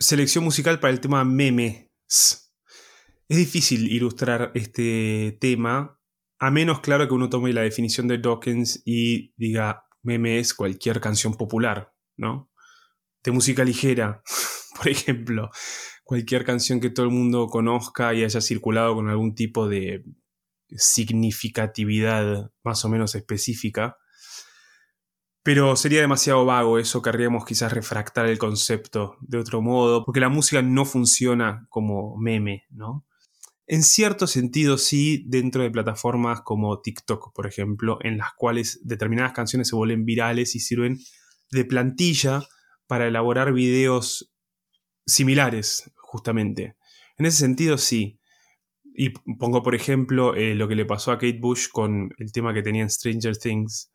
selección musical para el tema memes. Es difícil ilustrar este tema, a menos claro que uno tome la definición de Dawkins y diga meme es cualquier canción popular, ¿no? De música ligera, por ejemplo. Cualquier canción que todo el mundo conozca y haya circulado con algún tipo de significatividad más o menos específica. Pero sería demasiado vago eso, querríamos quizás refractar el concepto de otro modo, porque la música no funciona como meme, ¿no? En cierto sentido sí, dentro de plataformas como TikTok, por ejemplo, en las cuales determinadas canciones se vuelven virales y sirven de plantilla para elaborar videos similares, justamente. En ese sentido sí. Y pongo, por ejemplo, eh, lo que le pasó a Kate Bush con el tema que tenía en Stranger Things,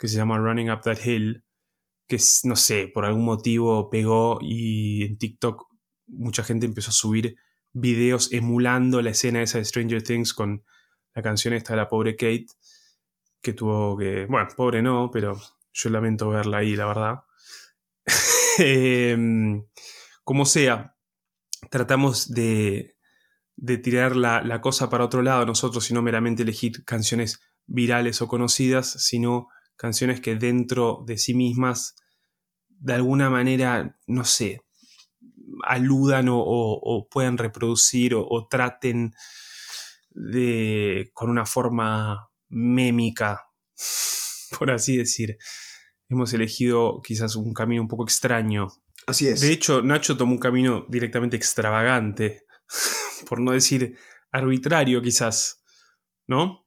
que se llama Running Up That Hill, que no sé, por algún motivo pegó y en TikTok mucha gente empezó a subir videos emulando la escena esa de Stranger Things con la canción esta de la pobre Kate, que tuvo que, bueno, pobre no, pero yo lamento verla ahí, la verdad. Em, como sea, tratamos de, de tirar la, la, cosa para otro lado nosotros y no meramente elegir canciones virales o conocidas, sino canciones que dentro de sí mismas, de alguna manera, no sé, aludan o, puedan reproducir o, traten de, con una forma mémica, por así decir. Hemos elegido quizás un camino un poco extraño. Así es. De hecho, Nacho tomó un camino directamente extravagante, por no decir arbitrario quizás, ¿no?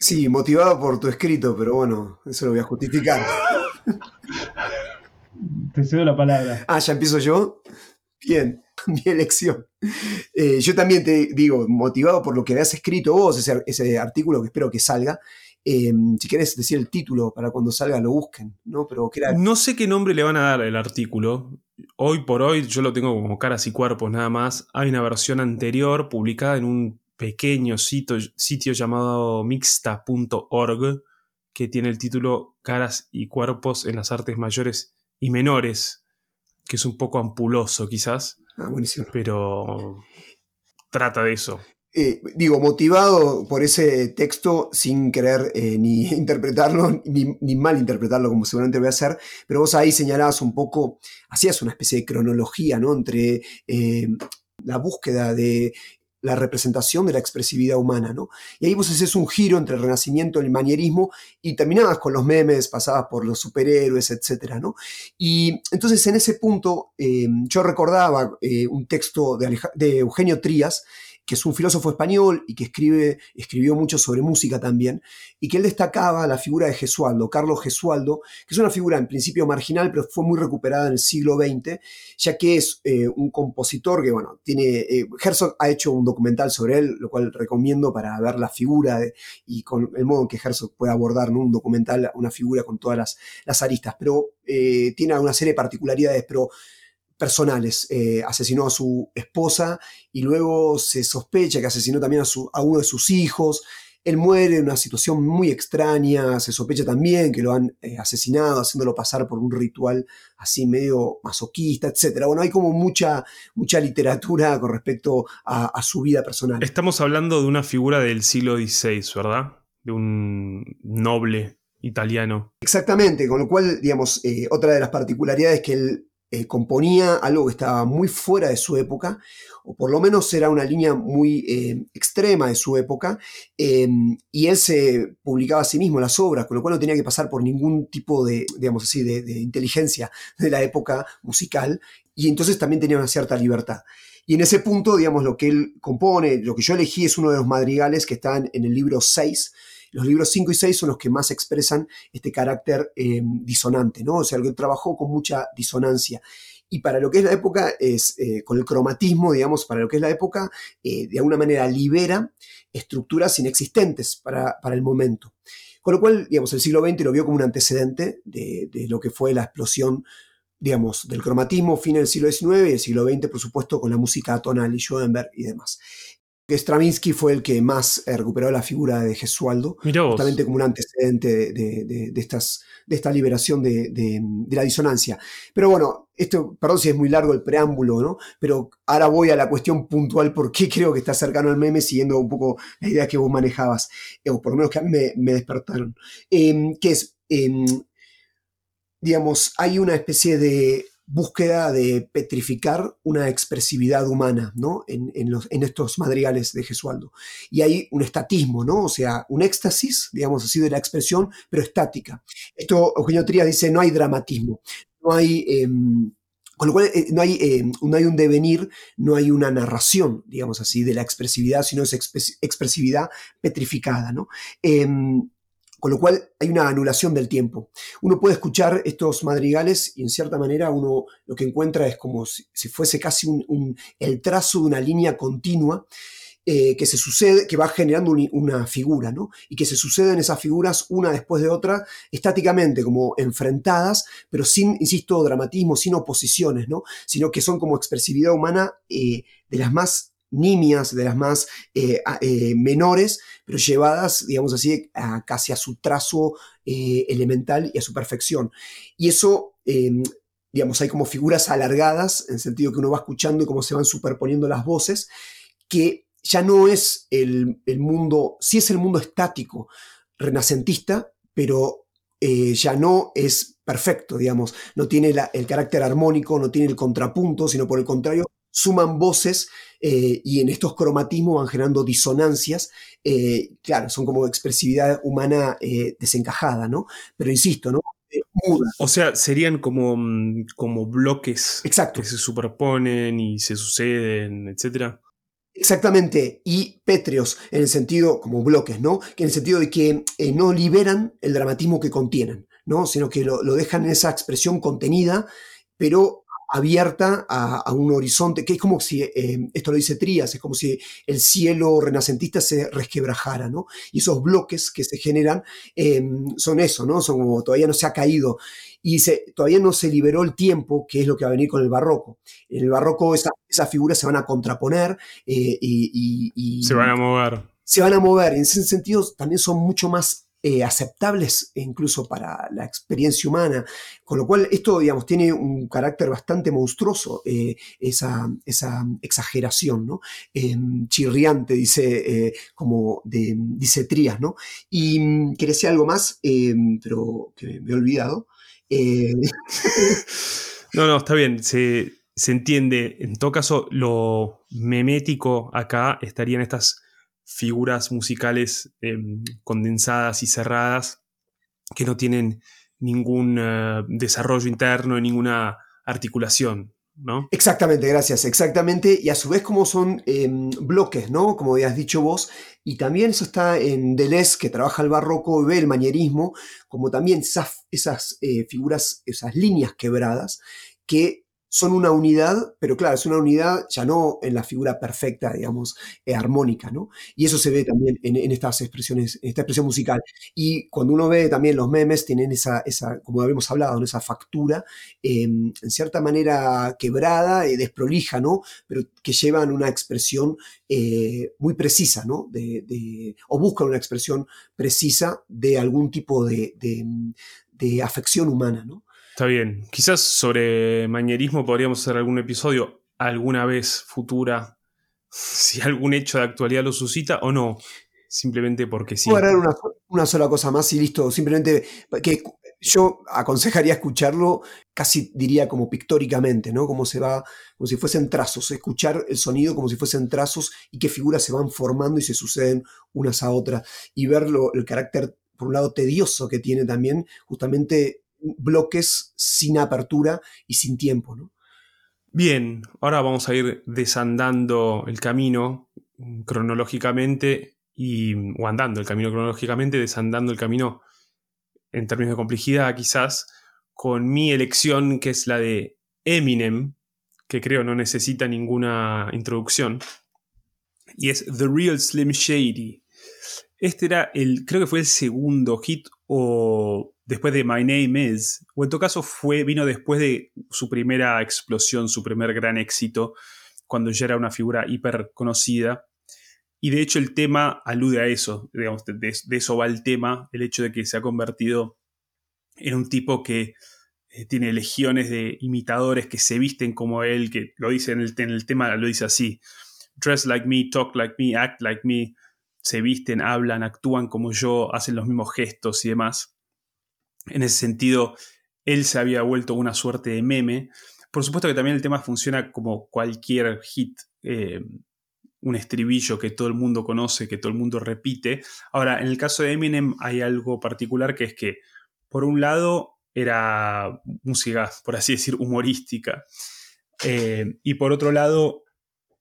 Sí, motivado por tu escrito, pero bueno, eso lo voy a justificar. Te cedo la palabra. Ah, ya empiezo yo. Bien, mi elección. Eh, yo también te digo, motivado por lo que habías escrito vos, ese, artículo que espero que salga. Eh, si querés decir el título para cuando salga lo busquen, ¿no? Pero No sé qué nombre le van a dar al artículo. Hoy por hoy yo lo tengo como caras y cuerpos nada más. Hay una versión anterior publicada en un pequeño sitio, sitio llamado mixta.org que tiene el título Caras y cuerpos en las artes mayores y menores, que es un poco ampuloso quizás, ah, buenísimo. pero trata de eso. Eh, digo, motivado por ese texto sin querer eh, ni interpretarlo, ni, ni, mal interpretarlo como seguramente voy a hacer, pero vos ahí señalabas un poco, hacías una especie de cronología, ¿no? Entre eh, la búsqueda de la representación de la expresividad humana, ¿no? Y ahí vos haces un giro entre el renacimiento el manierismo y terminabas con los memes, pasabas por los superhéroes, etcétera, ¿no? Y entonces en ese punto eh, yo recordaba eh, un texto de, de Eugenio Trías, que es un filósofo español y que escribe, escribió mucho sobre música también, y que él destacaba la figura de Gesualdo, Carlos Gesualdo, que es una figura en principio marginal, pero fue muy recuperada en el siglo XX, ya que es eh, un compositor que, bueno, tiene, eh, Herzog ha hecho un documental sobre él, lo cual recomiendo para ver la figura y con el modo en que Herzog puede abordar un documental, una figura con todas las, las aristas, pero eh, tiene una serie de particularidades, pero personales. Eh, asesinó a su esposa y luego se sospecha que asesinó también a, su, a uno de sus hijos. Él muere en una situación muy extraña, se sospecha también que lo han eh, asesinado, haciéndolo pasar por un ritual así medio masoquista, etc. Bueno, hay como mucha, mucha literatura con respecto a, su vida personal. Estamos hablando de una figura del siglo XVI, ¿verdad? De un noble italiano. Exactamente, con lo cual, digamos, eh, otra de las particularidades que él eh, componía algo que estaba muy fuera de su época, o por lo menos era una línea muy eh, extrema de su época, em, y él se publicaba a sí mismo las obras, con lo cual no tenía que pasar por ningún tipo de, digamos así, de, inteligencia de la época musical, y entonces también tenía una cierta libertad. Y en ese punto, digamos, lo que él compone, lo que yo elegí es uno de los madrigales que están en el libro 6, los libros 5 y 6 son los que más expresan este carácter eh, disonante, ¿no? O sea, que trabajó con mucha disonancia. Y para lo que es la época, es, eh, con el cromatismo, digamos, para lo que es la época, eh, de alguna manera libera estructuras inexistentes para, el momento. Con lo cual, digamos, el siglo XX lo vio como un antecedente de, de lo que fue la explosión digamos, del cromatismo fin del siglo XIX y el siglo XX, por supuesto, con la música tonal y Schoenberg y demás. Que Stravinsky fue el que más eh, recuperó la figura de Gesualdo, justamente como un antecedente de, estas, de esta liberación de, la disonancia. Pero bueno, esto, perdón si es muy largo el preámbulo, ¿no? Pero ahora voy a la cuestión puntual, por qué creo que está cercano al meme, siguiendo un poco la idea que vos manejabas, eh, o por lo menos que a mí me, despertaron. Em, que es, em, digamos, hay una especie de búsqueda de petrificar una expresividad humana ¿no? en, estos madrigales de Gesualdo. Y hay un estatismo, ¿no? o sea, un éxtasis, digamos así, de la expresión, pero estática. Esto, Eugenio Trías dice, no hay dramatismo, no hay... Em, con lo cual eh, no, hay, em, no hay un devenir, no hay una narración, digamos así, de la expresividad, sino es expresividad petrificada. ¿no? Con lo cual hay una anulación del tiempo. Uno puede escuchar estos madrigales y en cierta manera uno lo que encuentra es como si, fuese casi un, el trazo de una línea continua eh, que se sucede, que va generando una figura, ¿no? Y que se suceden esas figuras una después de otra, estáticamente, como enfrentadas, pero sin, insisto, dramatismo, sin oposiciones, ¿no? Sino que son como expresividad humana eh, de las más nimias, de las más eh, eh, menores, pero llevadas, digamos así, casi a su trazo eh, elemental y a su perfección. Y eso, em, digamos, hay como figuras alargadas, en el sentido que uno va escuchando y cómo se van superponiendo las voces, que ya no es el, mundo, sí es el mundo estático, renacentista, pero ya no es perfecto, digamos, no tiene el carácter armónico, no tiene el contrapunto, sino por el contrario, suman voces eh, y en estos cromatismos van generando disonancias. Eh, claro, son como expresividad humana eh, desencajada, ¿no? Pero insisto, ¿no? Muda. O sea, serían como, mm, como bloques Exacto. que se superponen y se suceden, etc. Exactamente, y pétreos, en el sentido, como bloques, ¿no? Que en el sentido de que no liberan el dramatismo que contienen, ¿no? Sino que lo, lo dejan en esa expresión contenida, pero abierta a, un horizonte, que es como si, eh, esto lo dice Trías, es como si el cielo renacentista se resquebrajara, ¿no? Y esos bloques que se generan em, son eso, ¿no? Son como todavía no se ha caído y se, todavía no se liberó el tiempo, que es lo que va a venir con el barroco. En el barroco esas figuras se van a contraponer eh, y, Se van a mover. Se van a mover, en ese sentido también son mucho más eh, aceptables incluso para la experiencia humana, con lo cual esto, digamos, tiene un carácter bastante monstruoso, eh, esa, esa, exageración, ¿no? Em, chirriante, dice, eh, como de, dice Trías, ¿no? Y mm, quería decir algo más, em, pero que me he olvidado. no, no, está bien, se, se entiende. En todo caso, lo memético acá estarían estas figuras musicales em, condensadas y cerradas que no tienen ningún eh, desarrollo interno y ninguna articulación. ¿No? Exactamente, gracias, exactamente. Y a su vez como son em, bloques, ¿no? Como habías dicho vos. Y también eso está en Deleuze, que trabaja el barroco y ve el manierismo, como también esas, esas eh, figuras, esas líneas quebradas, que son una unidad, pero claro, es una unidad ya no en la figura perfecta, digamos, eh, armónica, ¿no? Y eso se ve también en, estas expresiones, en esta expresión musical. Y cuando uno ve también los memes, tienen esa, esa como habíamos hablado, esa factura, em, en cierta manera quebrada, y desprolija, ¿no? Pero que llevan una expresión eh, muy precisa, ¿no? De, o buscan una expresión precisa de algún tipo de, de afección humana, ¿no? Está bien. Quizás sobre mañerismo podríamos hacer algún episodio alguna vez futura, si algún hecho de actualidad lo suscita o no. Simplemente porque sí. Agregar una, sola cosa más y listo. Simplemente que yo aconsejaría escucharlo casi diría como pictóricamente, ¿no? Como se va, como si fuesen trazos, escuchar el sonido como si fuesen trazos y qué figuras se van formando y se suceden unas a otras y ver el carácter, por un lado, tedioso que tiene también justamente bloques sin apertura y sin tiempo. ¿no? Bien, ahora vamos a ir desandando el camino cronológicamente y, o andando el camino cronológicamente, desandando el camino en términos de complejidad quizás, con mi elección que es la de Eminem, que creo no necesita ninguna introducción, y es The Real Slim Shady. Este era el, creo que fue el segundo hit o después de My Name Is, o en todo caso fue, vino después de su primera explosión, su primer gran éxito, cuando ya era una figura hiper conocida. Y de hecho el tema alude a eso, digamos, de, eso va el tema, el hecho de que se ha convertido en un tipo que eh, tiene legiones de imitadores que se visten como él, que lo dice en el, en el tema, lo dice así, dress like me, talk like me, act like me, se visten, hablan, actúan como yo, hacen los mismos gestos y demás. En ese sentido, él se había vuelto una suerte de meme. Por supuesto que también el tema funciona como cualquier hit eh, un estribillo que todo el mundo conoce, que todo el mundo repite. Ahora, en el caso de Eminem hay algo particular que es que, por un lado, era música, por así decir, humorística. Eh, y por otro lado,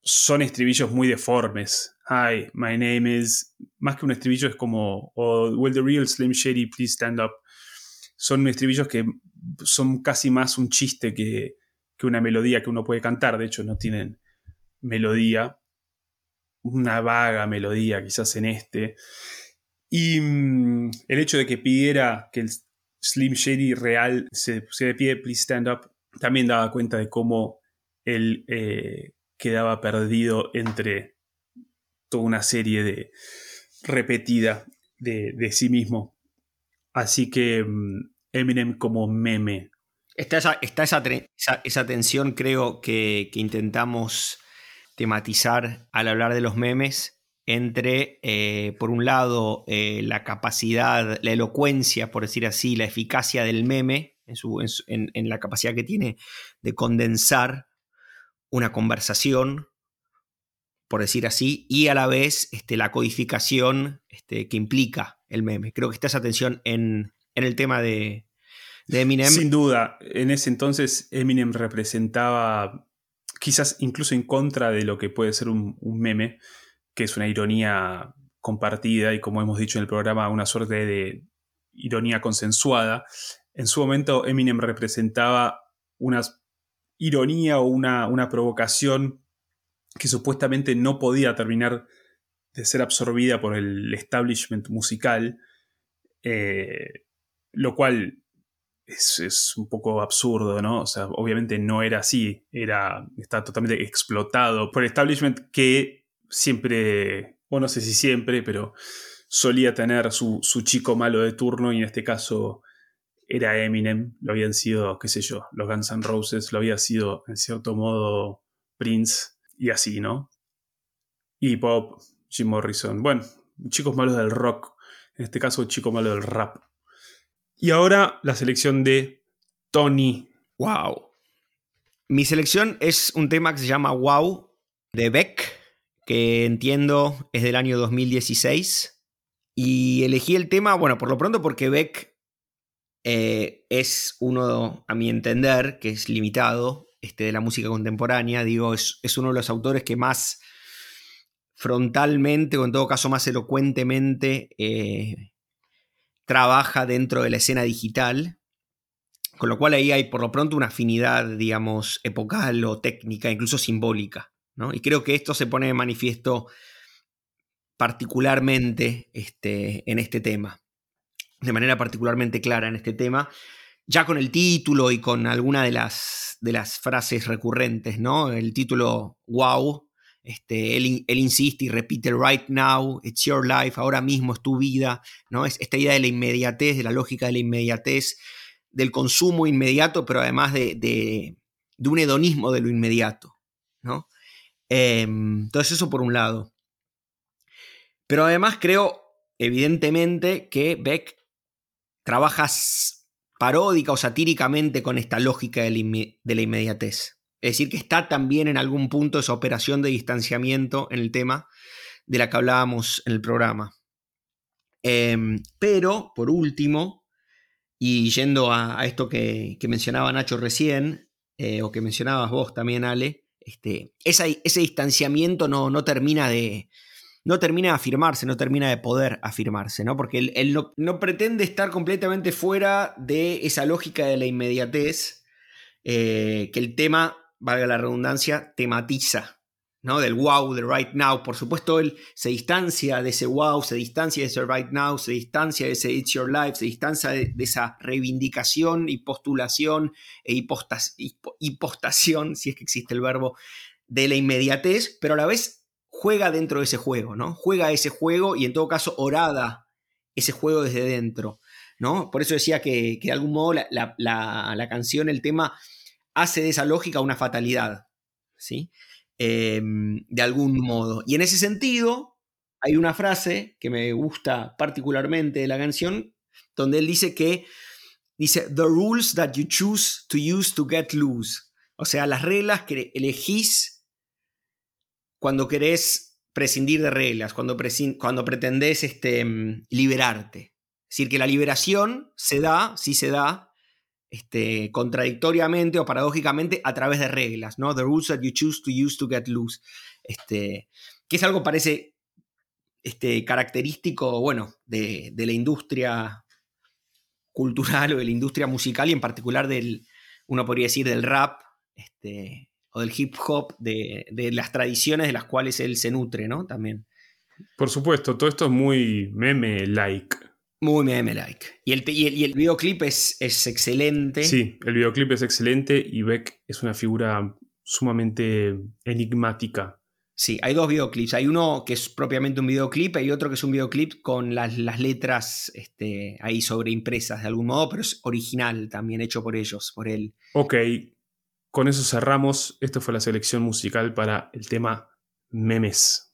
son estribillos muy deformes. Hi, my name is. Más que un estribillo es como. Oh, will the real Slim Shady please stand up? Son estribillos que son casi más un chiste que, que una melodía que uno puede cantar. De hecho, no tienen melodía una vaga melodía quizás en este. Y mm, el hecho de que pidiera que el Slim Shady real se pusiera de pie, please stand up, también daba cuenta de cómo él eh, quedaba perdido entre toda una serie de repetida de, sí mismo. Así que mm, Eminem como meme. Está esa, está esa, esa, tensión, creo, que, que intentamos tematizar al hablar de los memes entre, eh, por un lado, eh, la capacidad, la elocuencia, por decir así, la eficacia del meme, en, la capacidad que tiene de condensar una conversación, por decir así, y a la vez este, la codificación este, que implica el meme. Creo que está esa tensión en, el tema de, Eminem. Sin duda, en ese entonces Eminem representaba quizás incluso en contra de lo que puede ser un, meme, que es una ironía compartida y como hemos dicho en el programa, una suerte de ironía consensuada. En su momento Eminem representaba una ironía o una, una provocación que supuestamente no podía terminar de ser absorbida por el establishment musical, eh, lo cual es, un poco absurdo, ¿no? O sea, obviamente no era así, era, está totalmente explotado por el establishment que siempre, o no sé si siempre, pero solía tener su, chico malo de turno y en este caso era Eminem, lo habían sido, qué sé yo, los Guns N' Roses, lo había sido en cierto modo Prince y así, ¿no? Y Pop, Jim Morrison, bueno, chicos malos del rock, en este caso chico malo del rap. Y ahora la selección de Tony. Wow. Mi selección es un tema que se llama Wow de Beck, que entiendo es del año 2016. Y elegí el tema, bueno, por lo pronto porque Beck eh, es uno, a mi entender, que es limitado este, de la música contemporánea. Digo, es, uno de los autores que más frontalmente, o en todo caso más elocuentemente, eh, trabaja dentro de la escena digital, con lo cual ahí hay por lo pronto una afinidad, digamos, epocal o técnica, incluso simbólica. ¿no? Y creo que esto se pone de manifiesto particularmente este, en este tema, de manera particularmente clara en este tema, ya con el título y con alguna de las, de las frases recurrentes, ¿no? El título Wow, este, él, insiste y repite right now, it's your life, ahora mismo es tu vida, ¿no? Es esta idea de la inmediatez, de la lógica de la inmediatez, del consumo inmediato, pero además de, un hedonismo de lo inmediato, ¿no? Em, entonces eso por un lado. Pero además creo, evidentemente, que Beck trabaja paródica o satíricamente con esta lógica de la inmediatez. Es decir, que está también en algún punto esa operación de distanciamiento en el tema de la que hablábamos en el programa. Em, pero, por último, y yendo a, esto que, mencionaba Nacho recién, eh, o que mencionabas vos también, Ale, este, ese distanciamiento no, no, termina de, no termina de afirmarse, no termina de poder afirmarse, ¿no? Porque él, no, pretende estar completamente fuera de esa lógica de la inmediatez, eh, que el tema valga la redundancia, tematiza, ¿no? Del wow, del right now. Por supuesto, él se distancia de ese wow, se distancia de ese right now, se distancia de ese it's your life, se distancia de, esa reivindicación y postulación e hipostación, si es que existe el verbo, de la inmediatez, pero a la vez juega dentro de ese juego, ¿no? Juega ese juego y en todo caso orada ese juego desde dentro, ¿no? Por eso decía que, de algún modo la, canción, el tema, hace de esa lógica una fatalidad, ¿sí? Em, de algún modo. Y en ese sentido, hay una frase que me gusta particularmente de la canción, donde él dice que, dice, the rules that you choose to use to get loose. O sea, las reglas que elegís cuando querés prescindir de reglas, cuando, cuando pretendés este, mm, liberarte. Es decir, que la liberación se da, sí se da, este, contradictoriamente o paradójicamente a través de reglas, ¿no? The rules that you choose to use to get loose. Este, que es algo parece este, característico, bueno, de, de, la industria cultural o de la industria musical y en particular del, uno podría decir, del rap, este, o del hip hop, de, las tradiciones de las cuales él se nutre, ¿no? También. Por supuesto, todo esto es muy meme-like. Muy meme-like. Y el, y el, videoclip es, es, excelente. Sí, el videoclip es excelente y Beck es una figura sumamente enigmática. Sí, hay dos videoclips. Hay uno que es propiamente un videoclip, y otro que es un videoclip con las, las letras este, ahí sobreimpresas de algún modo, pero es original también, hecho por ellos, por él. Ok, con eso cerramos. Esto fue la selección musical para el tema memes.